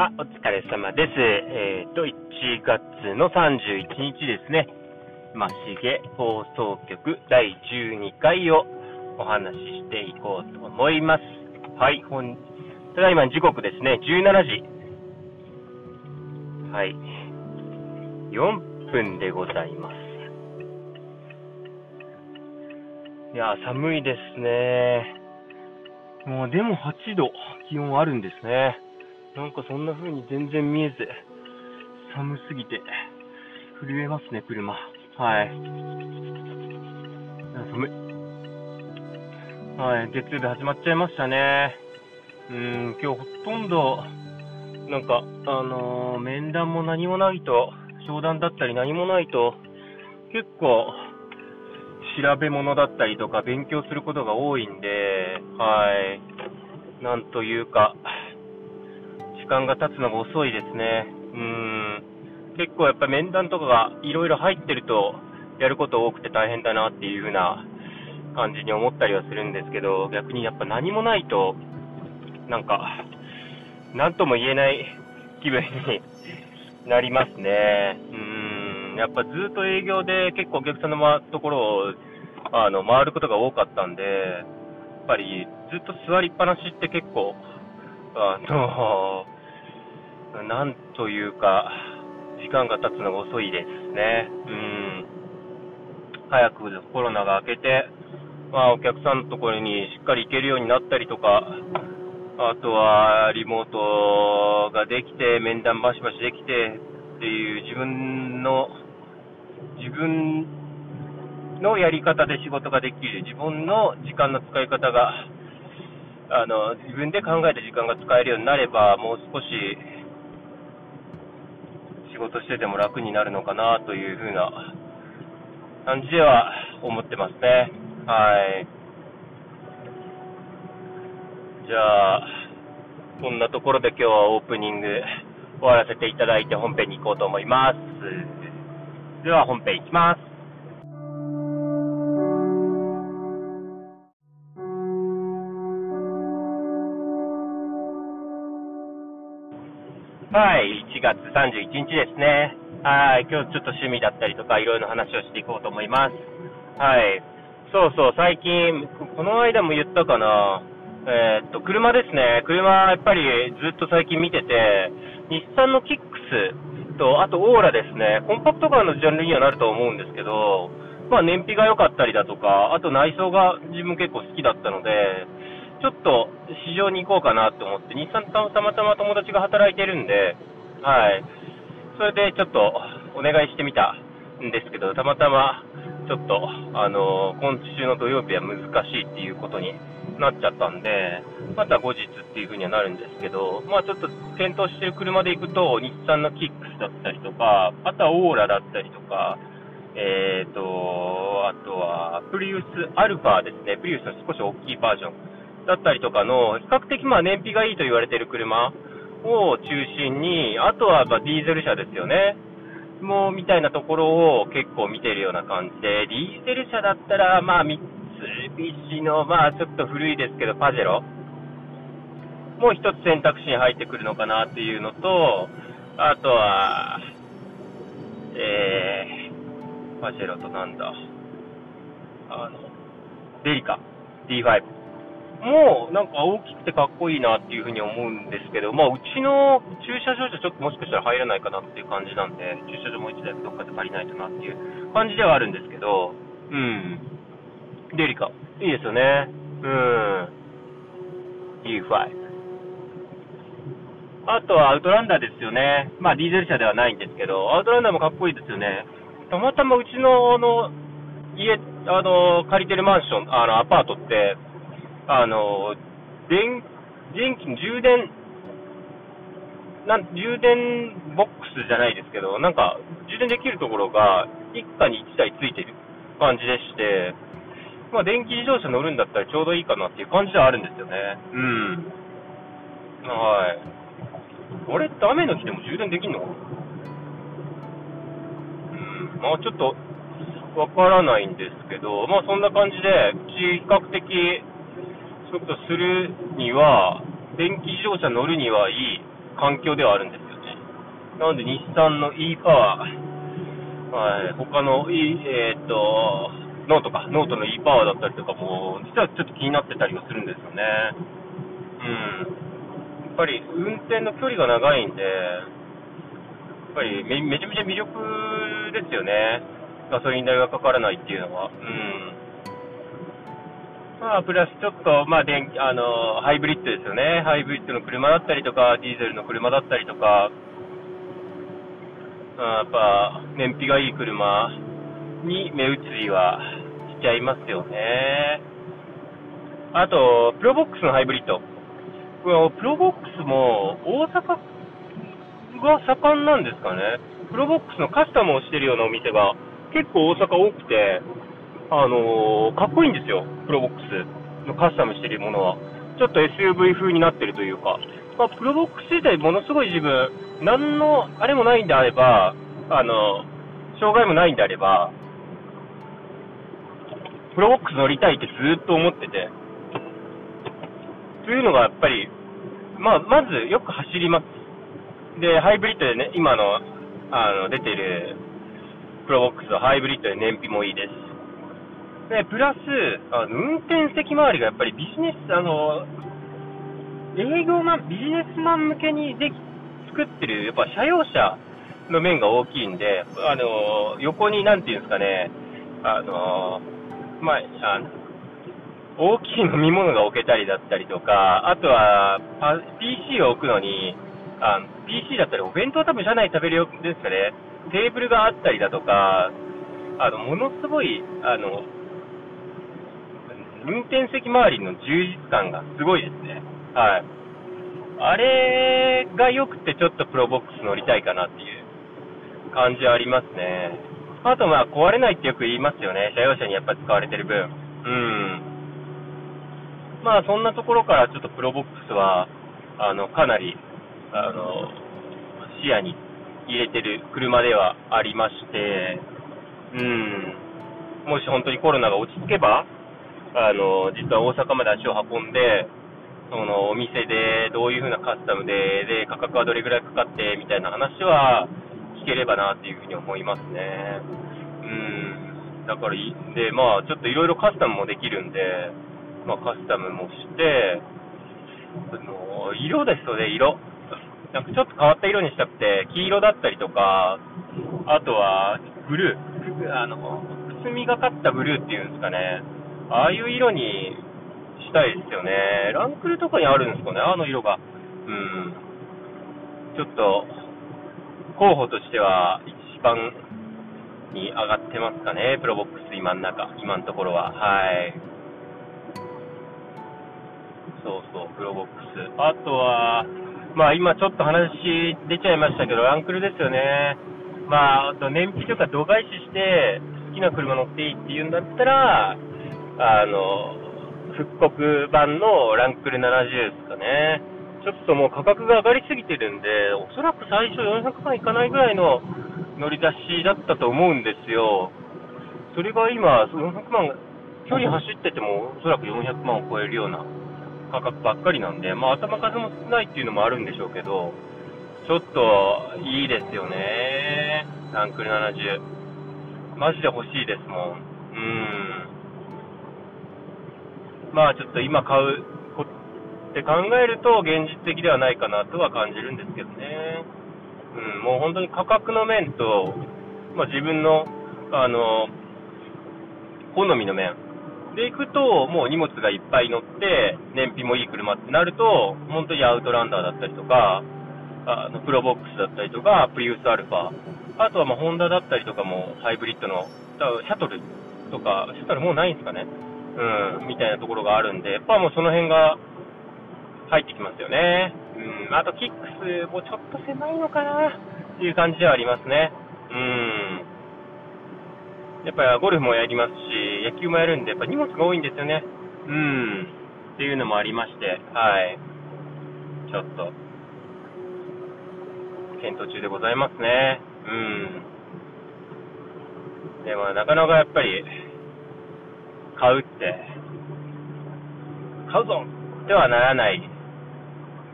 あ、お疲れ様です。えっ、と、1月の31日ですね。ましげ放送局第12回をお話ししていこうと思います。はい、本、ただいま時刻ですね、17時。はい。4分でございます。いや、寒いですね。もうでも8度気温あるんですね。なんかそんな風に全然見えず、寒すぎて震えますね、車。はい。寒い。はい、月曜日始まっちゃいましたね。うん、今日ほとんど、なんか、あのー、面談も何もないと、商談だったり何もないと、結構、調べ物だったりとか勉強することが多いんで、はい。なんというか、間が経つのが遅いですね。うん。結構やっぱ面談とかがいろいろ入ってると、やること多くて大変だなっていう風な感じに思ったりはするんですけど、逆にやっぱ何もないと、なんか、なんとも言えない気分になりますね。うん。やっぱずっと営業で結構お客さんのところをあの回ることが多かったんで、やっぱりずっと座りっぱなしって結構、あの、なんというか、時間が経つのが遅いですね。うん。早くコロナが明けて、まあお客さんのところにしっかり行けるようになったりとか、あとはリモートができて、面談バシバシできてっていう自分の、自分のやり方で仕事ができる、自分の時間の使い方が、あの、自分で考えた時間が使えるようになれば、もう少し事してても楽になるのかなというふうな感じでは思ってますね。はい。じゃあ、こんなところで今日はオープニング終わらせていただいて本編に行こうと思います。では本編いきます。はい、1月31日ですね。はい、今日ちょっと趣味だったりとか、いろいろ話をしていこうと思います。はい。そうそう、最近、この間も言ったかな。えー、っと、車ですね。車、やっぱりずっと最近見てて、日産のキックスと、あとオーラですね。コンパクトカーのジャンルにはなると思うんですけど、まあ燃費が良かったりだとか、あと内装が自分結構好きだったので、ちょっと市場に行こうかなと思って、日産たまたま友達が働いてるんで、はい。それでちょっとお願いしてみたんですけど、たまたまちょっと、あの今週の土曜日は難しいっていうことになっちゃったんで、また後日っていう風にはなるんですけど、まあちょっと検討してる車で行くと、日産のキックスだったりとか、あとはオーラだったりとか、えーと、あとは、プリウスアルファですね。プリウスの少し大きいバージョン。だったりとかの、比較的まあ燃費がいいと言われている車を中心に、あとはまディーゼル車ですよね。もうみたいなところを結構見てるような感じで、ディーゼル車だったら、まあ、三菱の、まあ、ちょっと古いですけど、パジェロもう一つ選択肢に入ってくるのかなっていうのと、あとは、えー、パジェロとなんだ、あの、デリカ、D5。もうなんか大きくてかっこいいなっていうふうに思うんですけど、まあ、うちの駐車場じゃちょっともしかしたら入らないかなっていう感じなんで、駐車場もう1台どっかで借りないとなっていう感じではあるんですけど、うん。デリカ、いいですよね。うん。E5。あとはアウトランダーですよね。まあ、ディーゼル車ではないんですけど、アウトランダーもかっこいいですよね。たまたまうちの、あの、家、あの、借りてるマンション、あの、アパートって、あの、電、電気、充電、なん充電ボックスじゃないですけど、なんか、充電できるところが、一家に一台ついてる感じでして、まあ、電気自動車乗るんだったらちょうどいいかなっていう感じではあるんですよね。うん。はい。あれって雨の日でも充電できんのうん。まあ、ちょっと、わからないんですけど、まあ、そんな感じで、比較的、そういうことするには、電気自動車乗るにはいい環境ではあるんですよね。なので、日産の e パワー、はい、他の E、えー、っと、ノートか、ノートの e パワーだったりとかも、実はちょっと気になってたりはするんですよね。うん。やっぱり運転の距離が長いんで、やっぱりめめちゃめちゃ魅力ですよね。ガソリン代がかからないっていうのは。うん。まあ、プラスちょっと、まあ電、あの、ハイブリッドですよね。ハイブリッドの車だったりとか、ディーゼルの車だったりとか、やっぱ、燃費がいい車に目移りはしちゃいますよね。あと、プロボックスのハイブリッド。プロボックスも大阪が盛んなんですかね。プロボックスのカスタムをしてるようなお店が結構大阪多くて、あのー、かっこいいんですよ。プロボックスのカスタムしてるものは。ちょっと SUV 風になってるというか。まあ、プロボックス自体ものすごい自分、何のあれもないんであれば、あの、障害もないんであれば、プロボックス乗りたいってずっと思ってて、というのがやっぱり、まあ、まずよく走ります。で、ハイブリッドでね、今の、あの、出てる、プロボックスはハイブリッドで燃費もいいです。で、プラス、あの運転席周りがやっぱりビジネス、あの、営業マン、ビジネスマン向けにでき、作ってる、やっぱ車用車の面が大きいんで、あの、横に、なんていうんですかね、あの、まあ、あ大きい飲み物が置けたりだったりとか、あとは、PC を置くのに、あの PC だったり、お弁当多分車内食べるよですかね、テーブルがあったりだとか、あの、ものすごい、あの、運転席周りの充実感がすごいですね。はい。あれが良くてちょっとプロボックス乗りたいかなっていう感じはありますね。あとまあ壊れないってよく言いますよね。車用車にやっぱ使われてる分。うん。まあそんなところからちょっとプロボックスは、あの、かなり、あの、視野に入れてる車ではありまして、うん。もし本当にコロナが落ち着けば、あの、実は大阪まで足を運んで、そのお店でどういう風なカスタムで、で、価格はどれぐらいかかってみたいな話は聞ければなっていうふうに思いますね。うん。だから、で、まあ、ちょっといろいろカスタムもできるんで、まあ、カスタムもして、その色ですよね、色。なんかちょっと変わった色にしたくて、黄色だったりとか、あとは、ブルー。あの、くすみがかったブルーっていうんですかね。ああいう色にしたいですよね。ランクルとかにあるんですかね、あの色が。うん。ちょっと、候補としては一番に上がってますかね、プロボックス今の中、今のところは。はい。そうそう、プロボックス。あとは、まあ今ちょっと話出ちゃいましたけど、ランクルですよね。まあ、あと燃費とか度外視して、好きな車乗っていいって言うんだったら、あの、復刻版のランクル70ですかね。ちょっともう価格が上がりすぎてるんで、おそらく最初400万いかないぐらいの乗り出しだったと思うんですよ。それが今、400万、距離走っててもおそらく400万を超えるような価格ばっかりなんで、まあ頭数も少ないっていうのもあるんでしょうけど、ちょっといいですよね。ランクル70。マジで欲しいですもん。うん。まあちょっと今買うって考えると現実的ではないかなとは感じるんですけどね。うん、もう本当に価格の面と、まあ、自分の、あの、好みの面で行くと、もう荷物がいっぱい乗って、燃費もいい車ってなると、本当にアウトランダーだったりとか、あのプロボックスだったりとか、プリウスアルファ、あとはまあホンダだったりとかも、ハイブリッドの、シャトルとか、シャトルもうないんですかね。うん、みたいなところがあるんで、やっぱもうその辺が入ってきますよね。うん、あとキックスもちょっと狭いのかなっていう感じではありますね。うん。やっぱりゴルフもやりますし、野球もやるんで、やっぱ荷物が多いんですよね。うん。っていうのもありまして、はい。ちょっと、検討中でございますね。うん。でもなかなかやっぱり、買うって、買うぞではならない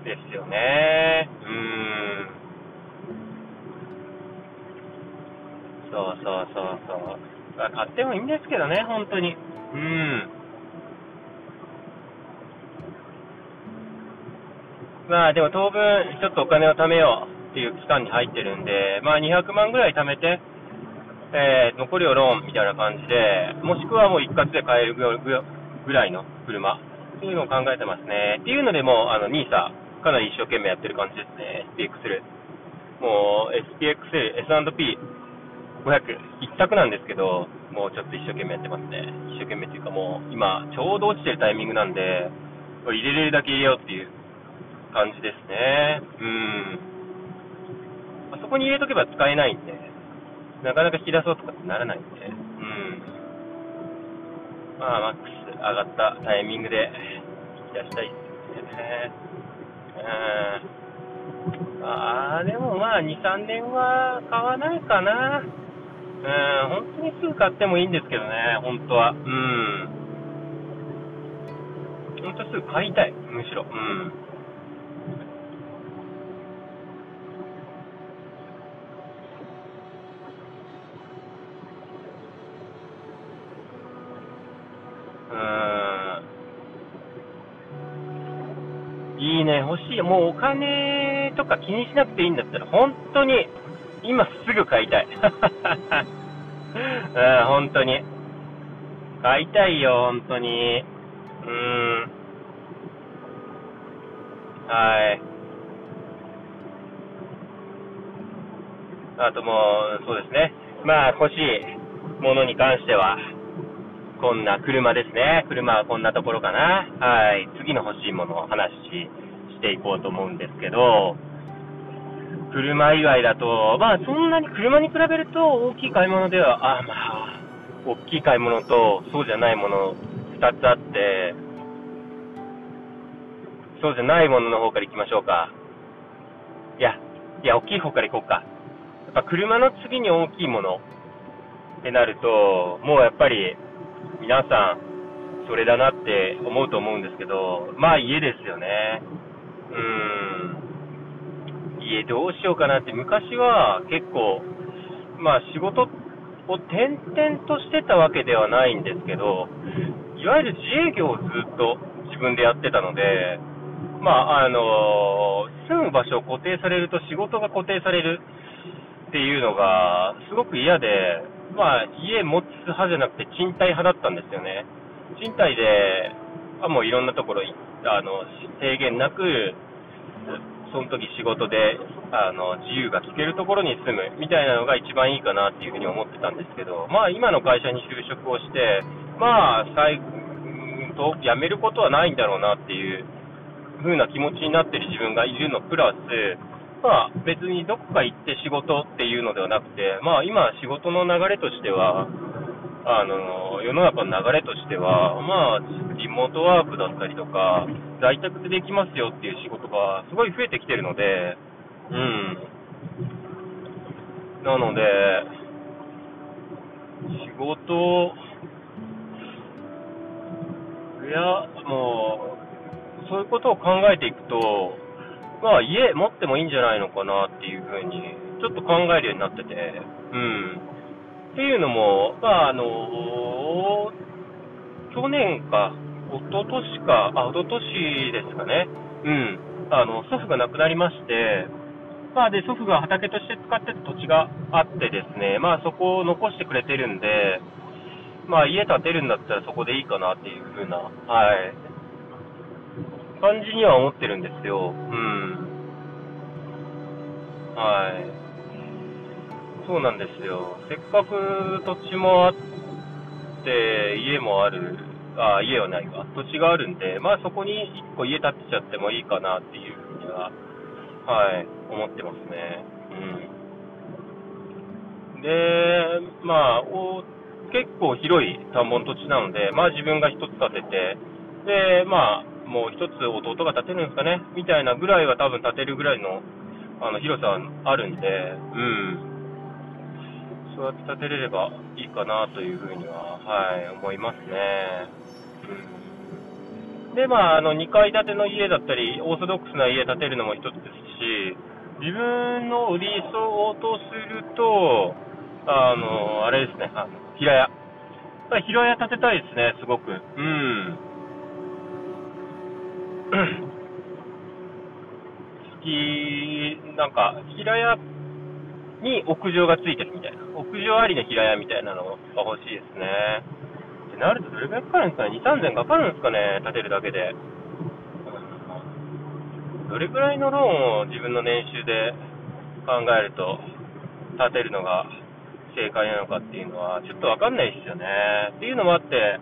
ですよね。うん。そうそうそうそう。買ってもいいんですけどね、本当に。うん。まあでも当分、ちょっとお金を貯めようっていう期間に入ってるんで、まあ200万ぐらい貯めて、えー、残りをローンみたいな感じで、もしくはもう一括で買えるぐらいの車っていうのを考えてますね。っていうのでもう、あの、NISA、かなり一生懸命やってる感じですね。SPXL。もう、SPXL、S&P、500、一択なんですけど、もうちょっと一生懸命やってますね。一生懸命っていうかもう、今、ちょうど落ちてるタイミングなんで、入れれるだけ入れようっていう感じですね。うん。あそこに入れとけば使えないんで、なかなか引き出そうとかってならないんで、うん。まあ、マックス上がったタイミングで引き出したいですね。うん。ああ、でもまあ、2、3年は買わないかな。うん、本当にすぐ買ってもいいんですけどね、本当は。うん。本当すぐ買いたい、むしろ。うん。うんいいね、欲しい。もうお金とか気にしなくていいんだったら、本当に今すぐ買いたい。うん、本当に。買いたいよ、本当に。うん。はい。あともう、そうですね。まあ、欲しいものに関しては、こんな車ですね。車はこんなところかな。はい。次の欲しいものを話ししていこうと思うんですけど、車以外だと、まあそんなに車に比べると大きい買い物では、あまあ、大きい買い物とそうじゃないもの2つあって、そうじゃないものの方から行きましょうか。いや、いや、大きい方から行こうか。やっぱ車の次に大きいものってなると、もうやっぱり皆さん、それだなって思うと思うんですけど、まあ家ですよね。うーん。家どうしようかなって、昔は結構、まあ仕事を転々としてたわけではないんですけど、いわゆる自営業をずっと自分でやってたので、まあ、あの住む場所を固定されると仕事が固定されるっていうのがすごく嫌で、まあ、家持つ派じゃなくて賃貸派だったんですよね。賃貸で、あもういろんなところ、あの、制限なくその時仕事であの自由が利けるところに住むみたいなのが一番いいかなっていうふうに思ってたんですけど、まあ、今の会社に就職をして、まあ、最と辞めることはないんだろうなっていう風な気持ちになってる自分がいるのプラス、まあ、別にどこか行って仕事っていうのではなくて、まあ、今、仕事の流れとしては、あの世の中の流れとしては、まあ、リモートワークだったりとか、在宅でできますよっていう仕事がすごい増えてきてるので、うん。なので、仕事、いや、もう、そういうことを考えていくと、まあ、家持ってもいいんじゃないのかなっていうふうに、ちょっと考えるようになってて、うん。っていうのも、まあ、あの去年か、一昨年か、あ、一昨年ですかね。うん。あの、祖父が亡くなりまして、まあ、で、祖父が畑として使ってた土地があってですね、まあ、そこを残してくれてるんで、まあ、家建てるんだったらそこでいいかなっていう風な、はい、感じには思ってるんですよ。うん。はい。そうなんですよ。せっかく土地もあって、家もある、あ、家はないわ。土地があるんで、まあそこに1個家建てちゃってもいいかなっていうふうには、はい、思ってますね。うん。で、まあ、お結構広い田んぼの土地なので、まあ自分が1つ建てて、で、まあ、もう1つ弟が建てるんですかね、みたいなぐらいは多分建てるぐらいのあの広さあるんで、うん。そうやって立てれればいいかなというふうには、はい、思いますね。で、まあ、あの、2階建ての家だったり、オーソドックスな家建てるのも一つですし、自分の理想とすると、あの、あれですね、あの、平屋。平屋建てたいですね、すごく。うん。き、なんか、平屋に屋上がついてるみたいな。屋上ありの平屋みたいなのが欲しいですね。ってなるとどれくらいかかるんですかね ?2、3000かかるんですかね建てるだけで。どれくらいのローンを自分の年収で考えると建てるのが正解なのかっていうのはちょっとわかんないですよね。っていうのもあって、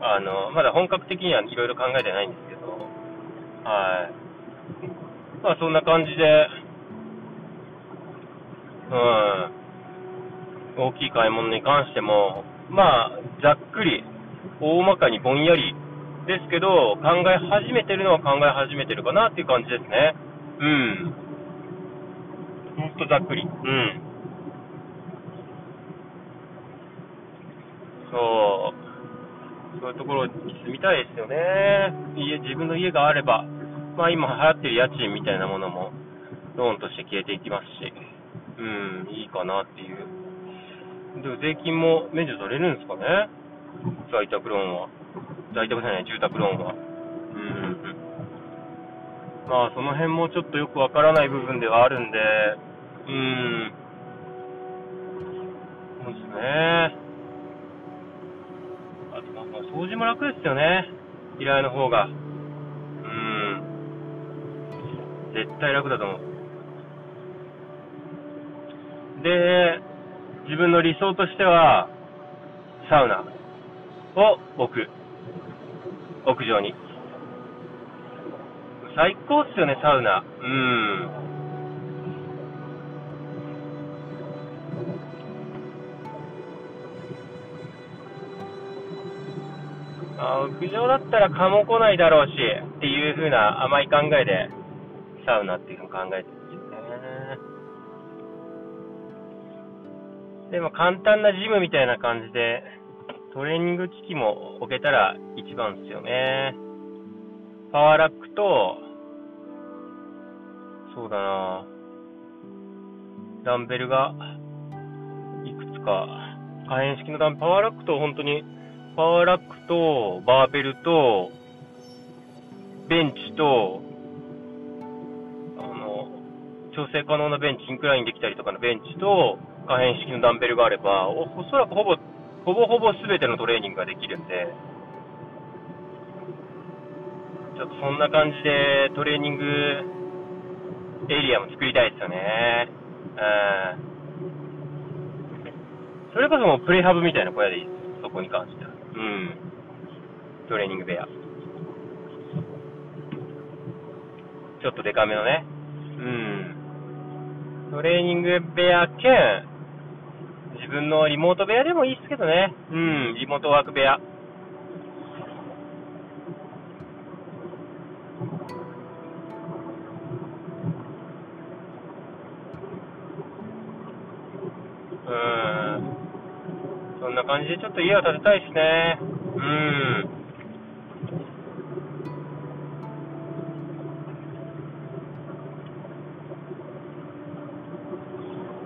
あの、まだ本格的にはいろいろ考えてないんですけど、はい。まあそんな感じで、うん、大きい買い物に関しても、まあ、ざっくり、大まかにぼんやりですけど、考え始めてるのは考え始めてるかなっていう感じですね。うん。ほんとざっくり。うん。そう。そういうところに住みたいですよね。家、自分の家があれば、まあ今流行ってる家賃みたいなものも、ローンとして消えていきますし、うん、いいかなっていう。でも税金も免除されるんですかね？在宅ローンは。在宅じゃない、住宅ローンは。うん。まあ、その辺もちょっとよくわからない部分ではあるんで、うん。そうですね。掃除も楽ですよね。依頼の方が。うん。絶対楽だと思う。で、自分の理想としては、サウナを置く。屋上に。最高っすよね、サウナ。うん。あ屋上だったら蚊も来ないだろうし、っていう風な甘い考えで、サウナっていうふうに考えてるんですよね。でも簡単なジムみたいな感じで、トレーニング機器も置けたら一番ですよね。パワーラックと、そうだなダンベルが、いくつか、可変式のダンベルパワーラックと本当に、パワーラックと、バーベルと、ベンチと、あの、調整可能なベンチ、インクラインできたりとかのベンチと、可変式のダンベルがあれば、おそらくほぼほぼほぼ全てのトレーニングができるんで、ちょっとそんな感じでトレーニングエリアも作りたいですよね。うん。それこそもうプレハブみたいな小屋でいいです。そこに関しては。うん。トレーニング部屋。ちょっとデカめのね。うん。トレーニング部屋兼、自分のリモート部屋でもいいっすけどね。うん、リモートワーク部屋。感じでちょっと家を建てたいですね。うん。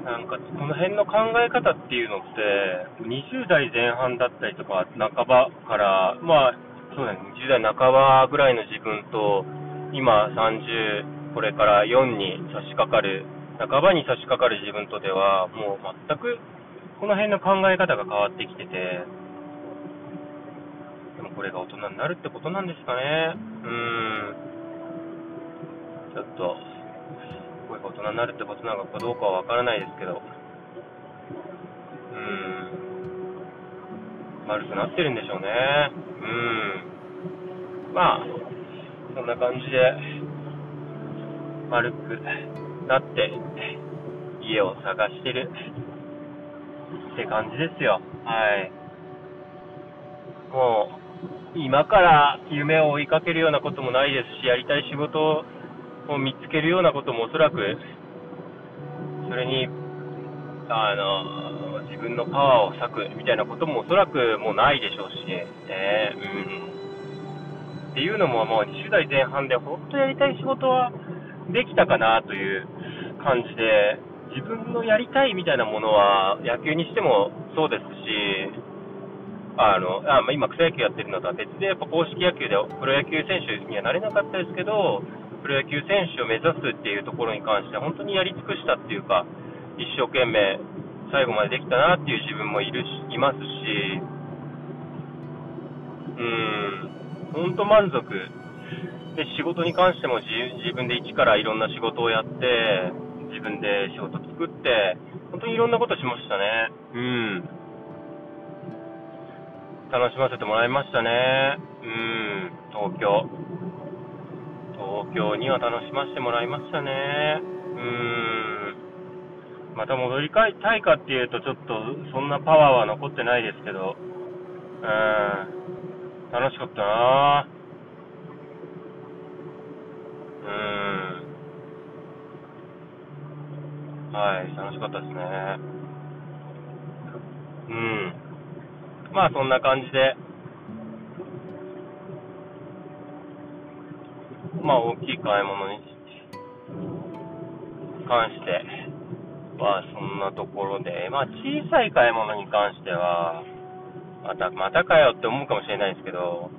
なんか、この辺の考え方っていうのって、20代前半だったりとか、半ばから、まあ、そうだね、20代半ばぐらいの自分と、今30、これから4に差し掛かる、半ばに差し掛かる自分とでは、もう全く、この辺の考え方が変わってきてて、でもこれが大人になるってことなんですかね。うーん。ちょっと、これが大人になるってことなのかどうかはわからないですけど、うーん、丸くなってるんでしょうね。うん。まあ、そんな感じで、丸くなって、家を探してるって感じですよ。はい。もう、今から夢を追いかけるようなこともないですし、やりたい仕事を見つけるようなこともおそらく、それに、あの、自分のパワーを割くみたいなこともおそらくもうないでしょうしね、うん。っていうのも、もう20代前半で本当やりたい仕事はできたかなという感じで、自分のやりたいみたいなものは野球にしてもそうですし、あのあ、今、草野球やってるのとは別で、やっぱ公式野球でプロ野球選手にはなれなかったですけど、プロ野球選手を目指すっていうところに関して、本当にやり尽くしたっていうか、一生懸命、最後までできたなっていう自分もいるしいますし、うん、本当満足。で、仕事に関しても自自分で一からいろんな仕事をやって、自分で仕事作って、本当にいろんなことしましたね。うん。楽しませてもらいましたね。うん、東京。東京には楽しませてもらいましたね。うん。また戻りたいかっていうと、ちょっとそんなパワーは残ってないですけど、うん、楽しかったなうん。はい、楽しかったですね。うん。まあそんな感じで、まあ大きい買い物に関してはそんなところで、まあ小さい買い物に関しては、また、またかよって思うかもしれないですけど、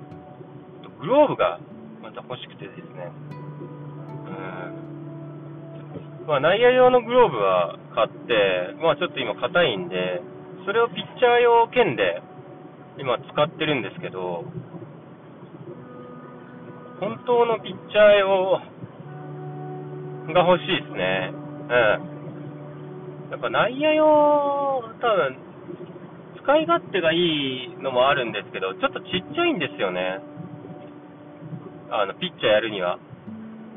グローブがまた欲しくてですね、まあ内野用のグローブは買って、まあちょっと今硬いんで、それをピッチャー用兼で今使ってるんですけど、本当のピッチャー用が欲しいですね。うん。やっぱ内野用、多分、使い勝手がいいのもあるんですけど、ちょっとちっちゃいんですよね。あの、ピッチャーやるには。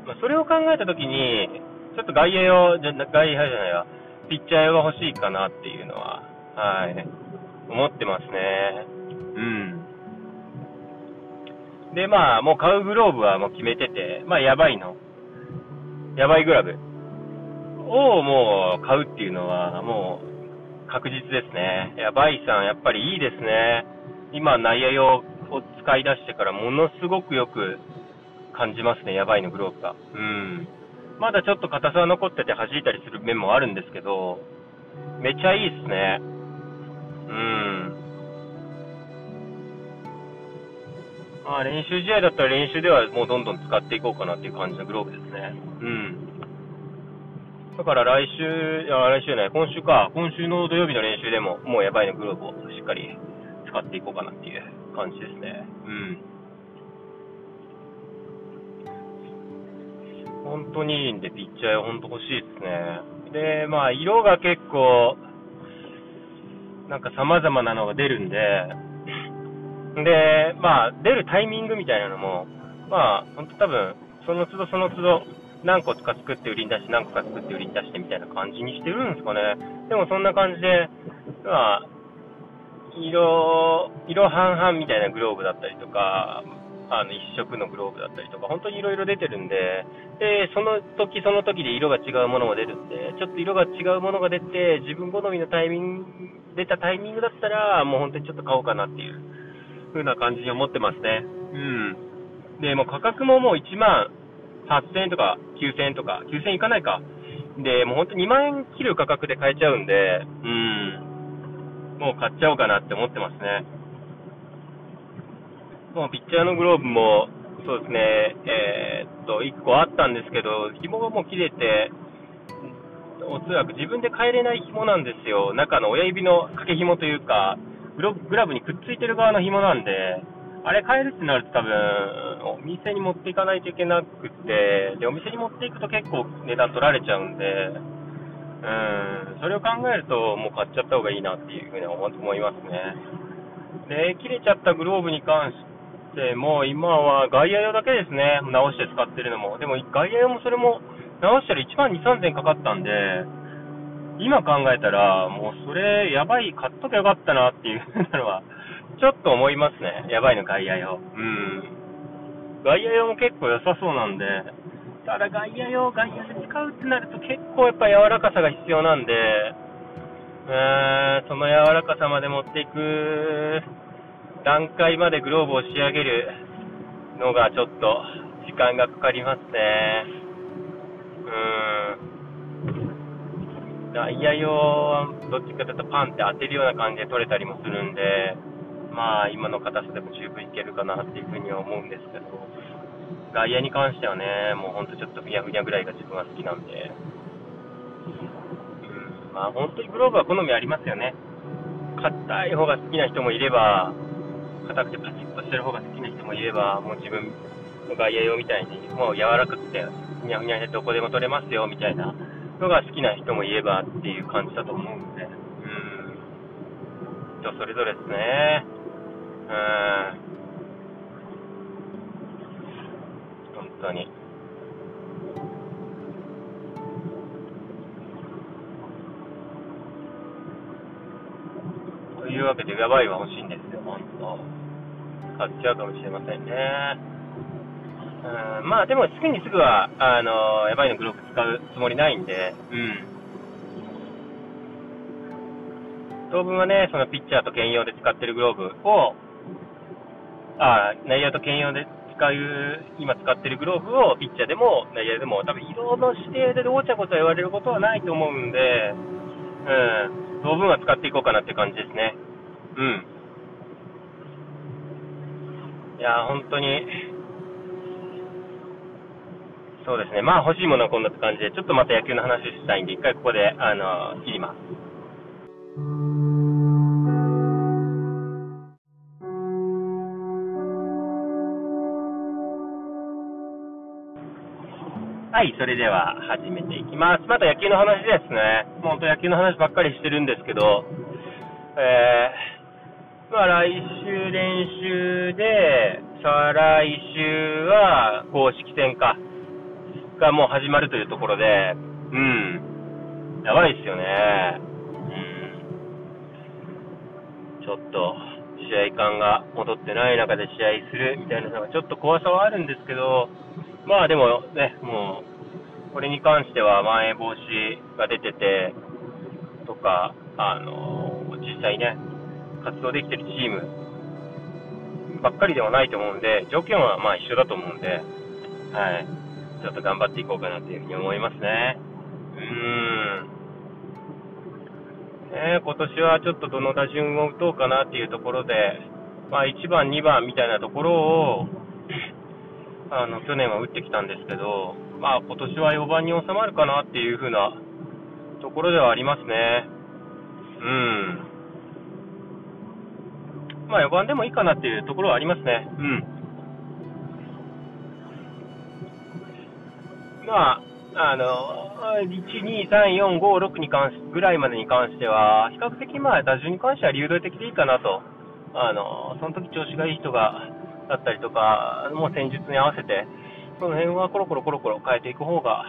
まあ、それを考えたときに、ちょっと外野用、じゃ、外野じゃないわ、ピッチャー用が欲しいかなっていうのは、はい、思ってますね。うん。で、まあ、もう買うグローブはもう決めてて、まあ、やばいの。やばいグラブをもう買うっていうのは、もう確実ですね。やばいさん、やっぱりいいですね。今、内野用を使い出してからものすごくよく感じますね、やばいのグローブが。うん。まだちょっと硬さは残ってて弾いたりする面もあるんですけど、めちゃいいっすね。うん。まあ、練習試合だったら練習ではもうどんどん使っていこうかなっていう感じのグローブですね。うん。だから来週、いや来週ね、今週か、今週の土曜日の練習でも、もうやばいのグローブをしっかり使っていこうかなっていう感じですね。うん。本当にいいんで、ピッチャー本当欲しいですね。で、まあ、色が結構、なんか様々なのが出るんで、で、まあ、出るタイミングみたいなのも、まあ、本当多分、その都度その都度、何個か作って売りに出して、何個か作って売りに出してみたいな感じにしてるんですかね。でもそんな感じで、まあ、色、色半々みたいなグローブだったりとか、あの、一色のグローブだったりとか、本当にいろいろ出てるんで、で、その時その時で色が違うものも出るんで、ちょっと色が違うものが出て、自分好みのタイミング、出たタイミングだったら、もう本当にちょっと買おうかなっていう風な感じに思ってますね。うん。で、もう価格ももう1万8000円とか9000円とか、9000円いかないか。で、もう本当に2万円切る価格で買えちゃうんで、うん。もう買っちゃおうかなって思ってますね。もうピッチャーのグローブも、そうですね、えー、っと、1個あったんですけど、紐がもう切れて、おそらく自分で変えれない紐なんですよ。中の親指の掛け紐というか、グラブにくっついてる側の紐なんで、あれ変えるってなると多分、お店に持っていかないといけなくて、で、お店に持っていくと結構値段取られちゃうんで、うん、それを考えるともう買っちゃった方がいいなっていうふうに思いますね。で、切れちゃったグローブに関してもう、今は外野用だけですね、直して使ってるのも。でも外野用もそれも直したら1万2、3000かかったんで、今考えたら、もうそれ、やばい、買っときゃよかったなっていう のは、ちょっと思いますね。やばいの外野用。うん。外野用も結構良さそうなんで、ただ外野用、外野で使うってなると結構やっぱ柔らかさが必要なんで、えー、その柔らかさまで持っていく段階までグローブを仕上げるのがちょっと時間がかかりますね。うーん。内野用はどっちかというとパンって当てるような感じで取れたりもするんで、まあ今の硬さでも十分いけるかなっていうふうには思うんですけど、外野に関してはね、もうほんとちょっとふにゃふにゃぐらいが自分は好きなんで、うん、まあ本当にグローブは好みありますよね。硬い方が好きな人もいれば、硬くてパチッとしてる方が好きな人もいれば、もう自分の外野用みたいに、もう柔らかくて、ふにゃふにゃでどこでも取れますよみたいなのが好きな人もいればっていう感じだと思うんで、うん、人それぞれですね。うん本当に。というわけで、やばいは欲しいんです、買っちゃうかもしれませんね。うん、まあでも、すぐにすぐは、あの、やばいのグローブ使うつもりないんで、うん。当分はね、そのピッチャーと兼用で使ってるグローブを、あ内野と兼用で使う、今使ってるグローブをピッチャーでも内野でも、多分色の指定でごちゃごちゃ言われることはないと思うんで、うん、当分は使っていこうかなって感じですね。うん。いや、本当に、そうですね。まあ欲しいものはこんな感じで、ちょっとまた野球の話したいんで、一回ここで、あの、切ります。はい、それでは始めていきます。また野球の話ですね。もう本当野球の話ばっかりしてるんですけど、えー、まあ来週練習で、再来週は公式戦か、がもう始まるというところで、うん、やばいっすよね。うん、ちょっと、試合感が戻ってない中で試合するみたいなのがちょっと怖さはあるんですけど、まあでもね、もう、これに関してはまん延防止が出てて、とか、あの、実際ね、活動できてるチームばっかりではないと思うんで、条件はまあ一緒だと思うんで、はい、ちょっと頑張っていこうかなというふうに思いますね。うーん。ね、今年はちょっとどの打順を打とうかなっていうところで、まあ1番、2番みたいなところを、あの、去年は打ってきたんですけど、まあ今年は4番に収まるかなっていう風なところではありますね。うん。まあ4番でもいいかなっていうところはありますね。うん。まあ、あの、1、2、3、4、5、6に関し、ぐらいまでに関しては、比較的まあ打順に関しては流動的でいいかなと。あの、その時調子がいい人がだったりとか、もう戦術に合わせて、その辺はコロコロコロコロ変えていく方が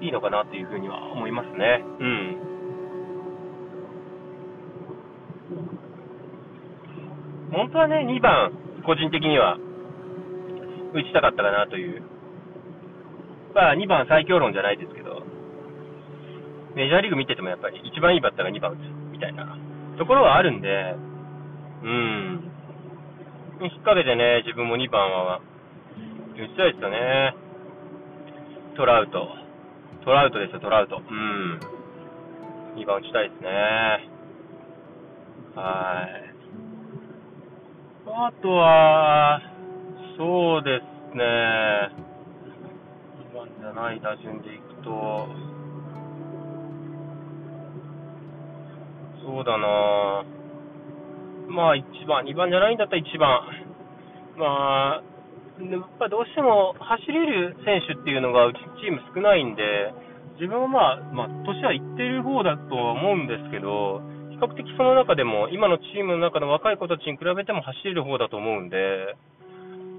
いいのかなっていうふうには思いますね。うん。本当はね、2番、個人的には打ちたかったかなという。まあ、2番最強論じゃないですけど、メジャーリーグ見ててもやっぱり一番いいバッターが2番打つみたいなところはあるんで、うん。引っ掛けてね、自分も2番は打ちたいですよね。トラウト。トラウトですよ、トラウト。うん。2番打ちたいですね。はい。あとは、そうですね。2番じゃない打順でいくと、そうだな。まあ1番、2番じゃないんだったら1番。まあ、やっぱどうしても走れる選手っていうのがうちチーム少ないんで、自分はまあ、まあ、年はいってる方だとは思うんですけど、比較的その中でも、今のチームの中の若い子たちに比べても走れる方だと思うんで、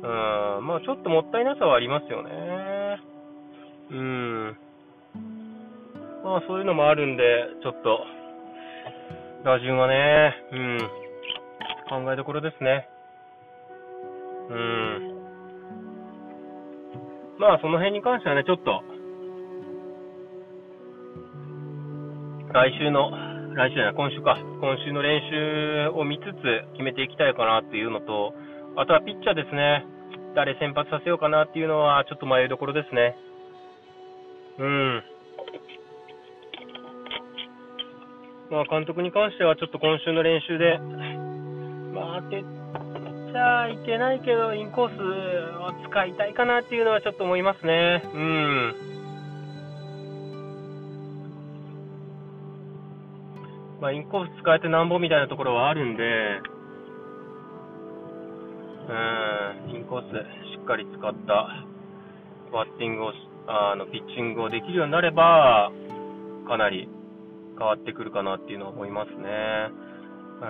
うん、まあちょっともったいなさはありますよね。うん。まあそういうのもあるんで、ちょっと、打順はね、うん、考えどころですね。うん。まあ、その辺に関してはね、ちょっと、来週の、来週じゃな、今週か、今週の練習を見つつ決めていきたいかなっていうのと、あとはピッチャーですね。誰先発させようかなっていうのは、ちょっと迷いどころですね。うん。まあ、監督に関しては、ちょっと今週の練習で、まあ、当てちゃいけないけど、インコースを使いたいかなっていうのはちょっと思いますね。うん。まあ、インコース使えてなんぼみたいなところはあるんで、うん、インコースしっかり使ったバッティングを、あの、ピッチングをできるようになれば、かなり変わってくるかなっていうのは思いますね。う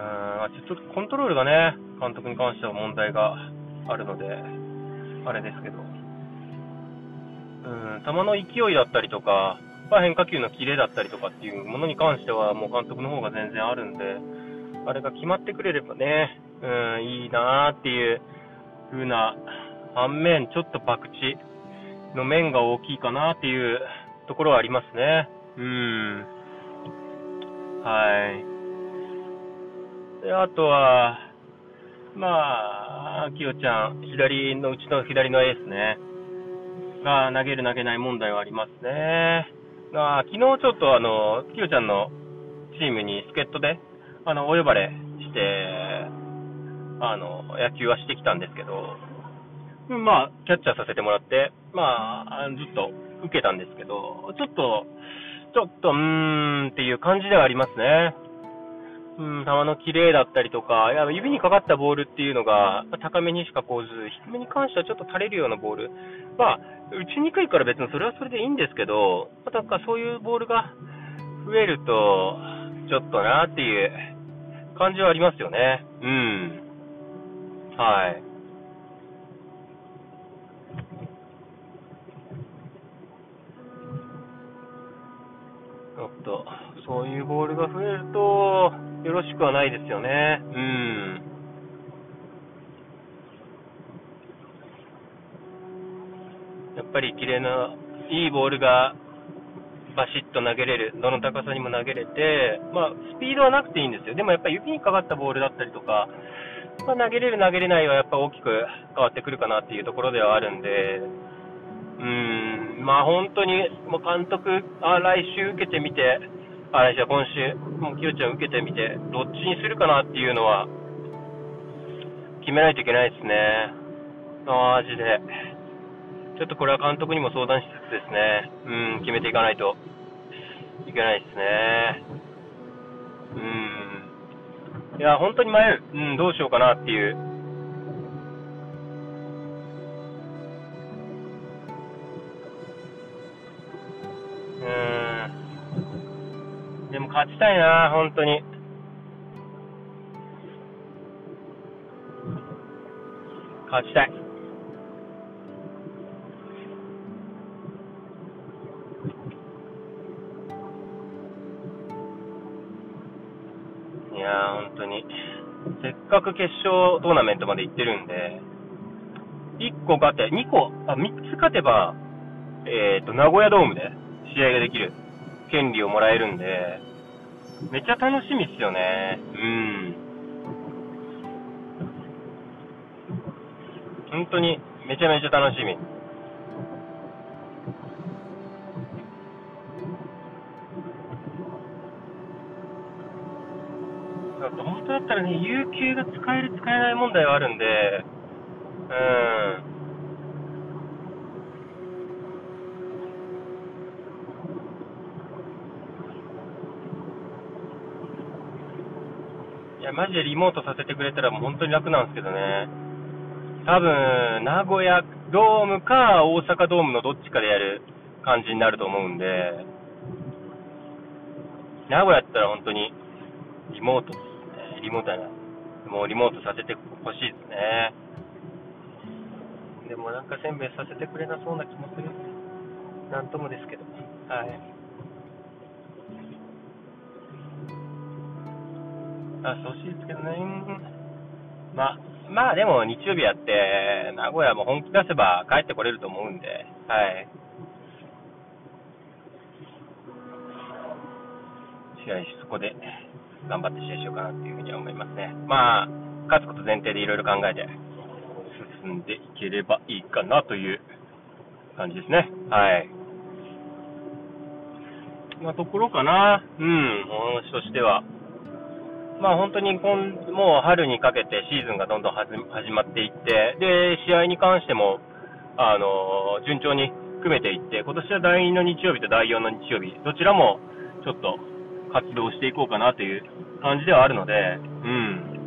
ん、ちょっとコントロールがね、監督に関しては問題があるので、あれですけど、うん、球の勢いだったりとか、まあ、変化球のキレだったりとかっていうものに関しては、もう監督の方が全然あるんで、あれが決まってくれればね、うん、いいなーっていう風な反面、ちょっと博打の面が大きいかなっていうところはありますね。うん。はい。で、あとは、まあ、きよちゃん、左のうちの左のエースね、が投げる投げない問題はありますね。が昨日ちょっとあの、きよちゃんのチームに助っ人で、あの、お呼ばれして、あの、野球はしてきたんですけど、まあ、キャッチャーさせてもらって、まあ、ずっと受けたんですけど、ちょっと、ちょっと、うーんっていう感じではありますね。うん、球の綺麗だったりとか、いや指にかかったボールっていうのが高めにしかこうず、低めに関してはちょっと垂れるようなボール。まあ、打ちにくいから別にそれはそれでいいんですけど、なんかそういうボールが増えると、ちょっとなっていう感じはありますよね。うん。はい。ちょっと、そういうボールが増えると、よろしくはないですよね。うん。やっぱり綺麗な、いいボールがバシッと投げれる、どの高さにも投げれて、まあ、スピードはなくていいんですよ。でもやっぱり指にかかったボールだったりとか、まあ、投げれる、投げれないはやっぱ大きく変わってくるかなっていうところではあるんで、うん、まあ本当に、もう監督、あ来週受けてみて、あ来週、今週、もうきよちゃん受けてみて、どっちにするかなっていうのは、決めないといけないですね。マジで。ちょっとこれは監督にも相談しつつですね、うん、決めていかないといけないですね。うん。いや、本当に迷う。うん、どうしようかなっていううんでも勝ちたいな、本当に。勝ちた。いかく決勝トーナメントまで行ってるんで、1個勝て、2個、あ、3つ勝てば、えっ、ー、と、名古屋ドームで試合ができる。権利をもらえるんで、めっちゃ楽しみっすよね。うん。本当にめちゃめちゃ楽しみ。ったらね、有給が使える、使えない問題はあるんで、うん。いや、マジでリモートさせてくれたらもう本当に楽なんですけどね。多分、名古屋ドームか大阪ドームのどっちかでやる感じになると思うんで、名古屋やったら本当にリモートリモートや。もうリモートさせてほしいですね。でもなんかせんべいさせてくれなそうな気もする。なんともですけど。はい。あ、そうしいですけどね。まあ、まあでも日曜日やって、名古屋も本気出せば帰ってこれると思うんで、はい。試合、そこで頑張って試合しようかなっていうふうには思いますね。まあ、勝つこと前提でいろいろ考えて進んでいければいいかなという感じですね。はい。なところかな。うん、お話としては。まあ本当に今、もう春にかけてシーズンがどんどん始まっていって、で、試合に関しても、あの、順調に組めていって、今年は第2の日曜日と第4の日曜日、どちらもちょっと活動していこうかなという感じではあるので、うん。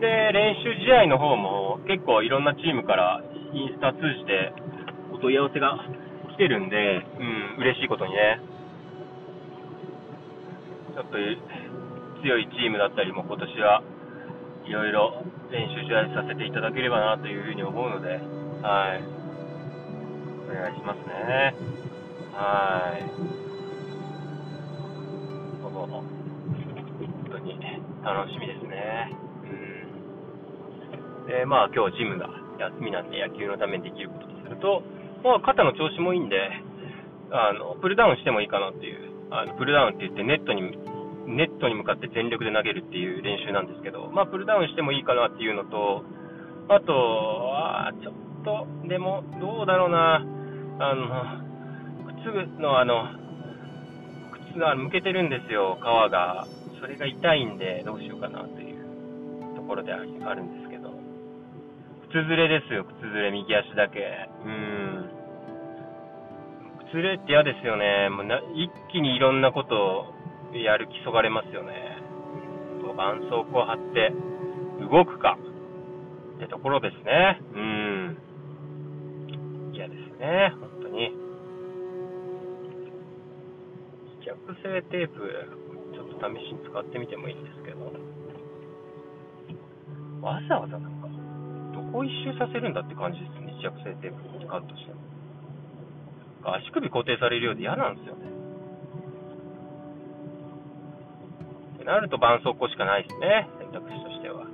で、練習試合の方も結構いろんなチームからインスタ通じてお問い合わせが来てるんで、うん、嬉しいことにね。ちょっと強いチームだったりも今年はいろいろ練習試合させていただければなというふうに思うので、はい。お願いしますね。はい。楽しみですね。うん。で、まあ今日ジムが休みなんで野球のためにできることとすると、まあ肩の調子もいいんで、あの、プルダウンしてもいいかなっていう、あの、プルダウンって言ってネットにネットに向かって全力で投げるっていう練習なんですけど、まあ、プルダウンしてもいいかなっていうのと、あとは、ちょっと、でも、どうだろうな、あの、靴のあの、靴が向けてるんですよ、皮が。それが痛いんで、どうしようかなというところであるんですけど。靴ずれですよ、靴ずれ、右足だけ。うん。靴ずれって嫌ですよね。もうな一気にいろんなことをやる気そがれますよね。絆創膏を貼って動くかってところですね。うん。嫌ですね、本当に。試着性テープ、試しに使ってみてもいいんですけど、わざわざなんか、どこ一周させるんだって感じですね、試着性テープ使うとしても。足首固定されるようで嫌なんですよね。ってなると絆創膏しかないですね、選択肢としては。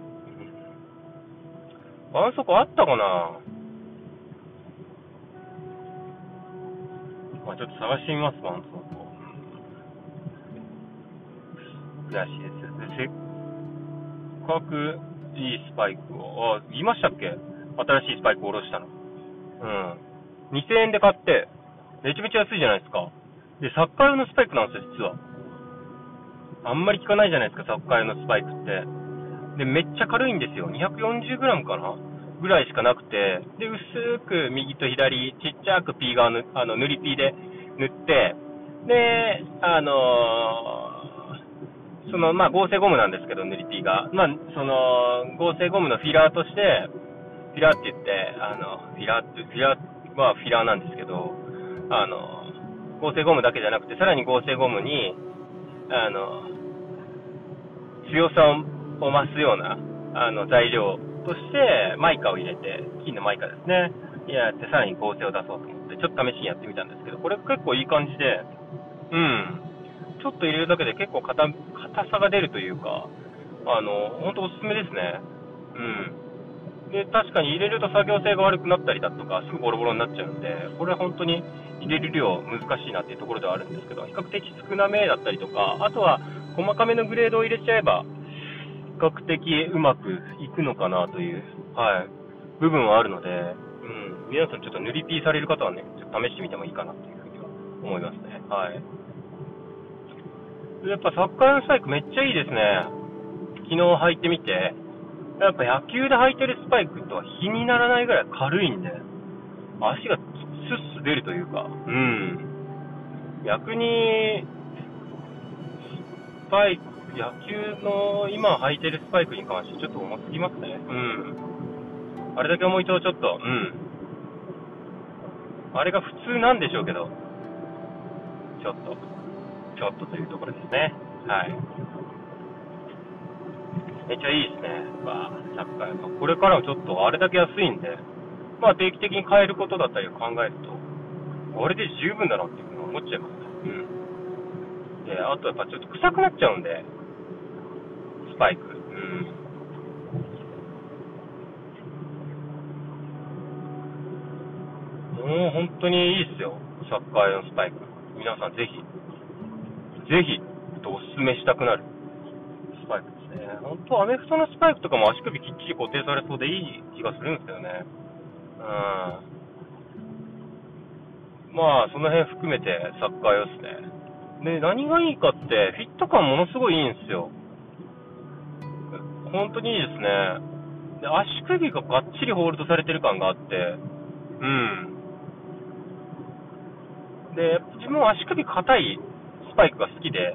絆創膏あったかな？まあ、ちょっと探してみます、絆創膏。悔しいです。せっかくいいスパイクを、あ、言いましたっけ？新しいスパイクを下ろしたの。うん。2000円で買って、めちゃめちゃ安いじゃないですか。で、サッカー用のスパイクなんですよ、実は。あんまり効かないじゃないですか、サッカー用のスパイクって。で、めっちゃ軽いんですよ。240g かな？ぐらいしかなくて、で、薄く右と左、ちっちゃくピー側の、あの、塗りピーで塗って、で、あのー、その、まあ、合成ゴムなんですけど、塗りピーが。まあ、その、合成ゴムのフィラーとして、フィラーって言って、あの、フィラーって、フィラーはフィラーなんですけど、あの、合成ゴムだけじゃなくて、さらに合成ゴムに、あの、強さを増すようなあの材料として、マイカを入れて、金のマイカですね、やってさらに合成を出そうと思って、ちょっと試しにやってみたんですけど、これ結構いい感じで、うん、ちょっと入れるだけで結構硬さが出るというか、あの、本当おすすめですね。うん。で、確かに入れると作業性が悪くなったりだとか、すぐボロボロになっちゃうんで、これは本当に入れる量難しいなっていうところではあるんですけど、比較的少なめだったりとか、あとは細かめのグレードを入れちゃえば、比較的うまくいくのかなという、はい、部分はあるので、うん、皆さんちょっと塗りピーされる方はね、ちょっと試してみてもいいかなというふうには思いますね。はい。やっぱサッカー用スパイクめっちゃいいですね。昨日履いてみて、やっぱ野球で履いてるスパイクとは比にならないぐらい軽いんで、足がスッス出るというか、うん。逆に、スパイク、野球の今履いてるスパイクに関してちょっと重すぎますね。うん。あれだけ重いとちょっと、うん。あれが普通なんでしょうけど、ちょっと、ちょっとというところですね。はい。めっちゃいいですね。まあ、サッカー。これからはちょっとあれだけ安いんで、まあ定期的に変えることだったりを考えると、あれで十分だなっていうふうに思っちゃいますね。うん。で、あとやっぱちょっと臭くなっちゃうんで、スパイク。うん。もう本当にいいっすよ。サッカー用のスパイク。皆さんぜひ、ぜひ、おすすめしたくなるスパイクですね。本当、アメフトのスパイクとかも足首きっちり固定されそうでいい気がするんですけどね。うん。まあ、その辺含めてサッカー用っすね。で、何がいいかって、フィット感ものすごいいいんですよ。本当にいいですね。で、足首ががっちりホールドされてる感があって、うん。で、自分は足首硬いスパイクが好きで、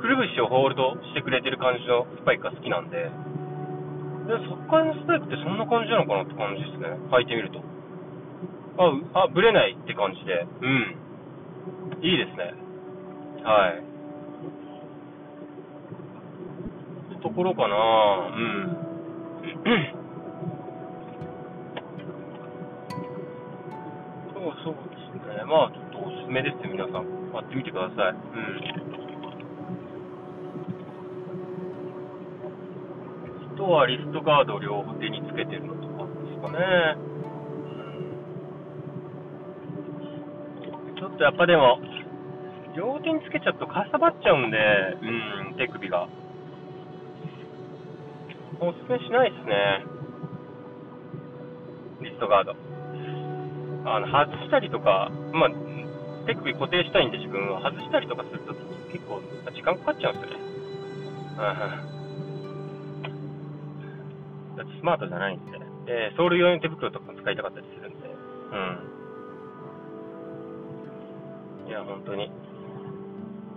くるぶしをホールドしてくれてる感じのスパイクが好きなんで、で、そっからのスパイクってそんな感じなのかなって感じですね。履いてみると。あ、あ、ぶれないって感じで、うん。いいですね。はい。ところかなうん。そうそうですね。まあ、ちょっとおすすめですよ、皆さん。買ってみてください。うん。とはリストガードを両手につけてるのとかですかね。ちょっとやっぱでも、両手につけちゃうとかさばっちゃうんで、うん、手首が。おすすめしないですね。リストガード。あの、外したりとか、まあ、手首固定したいんで自分は外したりとかすると結構時間かかっちゃうんですよね。うんスマートじゃないんで、で、ソウル用の手袋とかも使いたかったりするんで、うん。いや、本当に、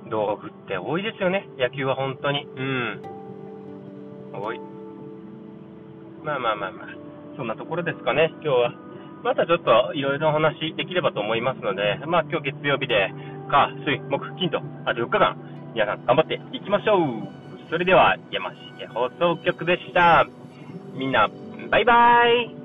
道具って多いですよね、野球は本当に。うん。多い。まあまあまあまあ、そんなところですかね、今日は。またちょっといろいろお話できればと思いますので、まあ今日月曜日で、火、水、木、金と、あと4日間、皆さん頑張っていきましょう。それでは、山重放送局でした。みんな、バイバイ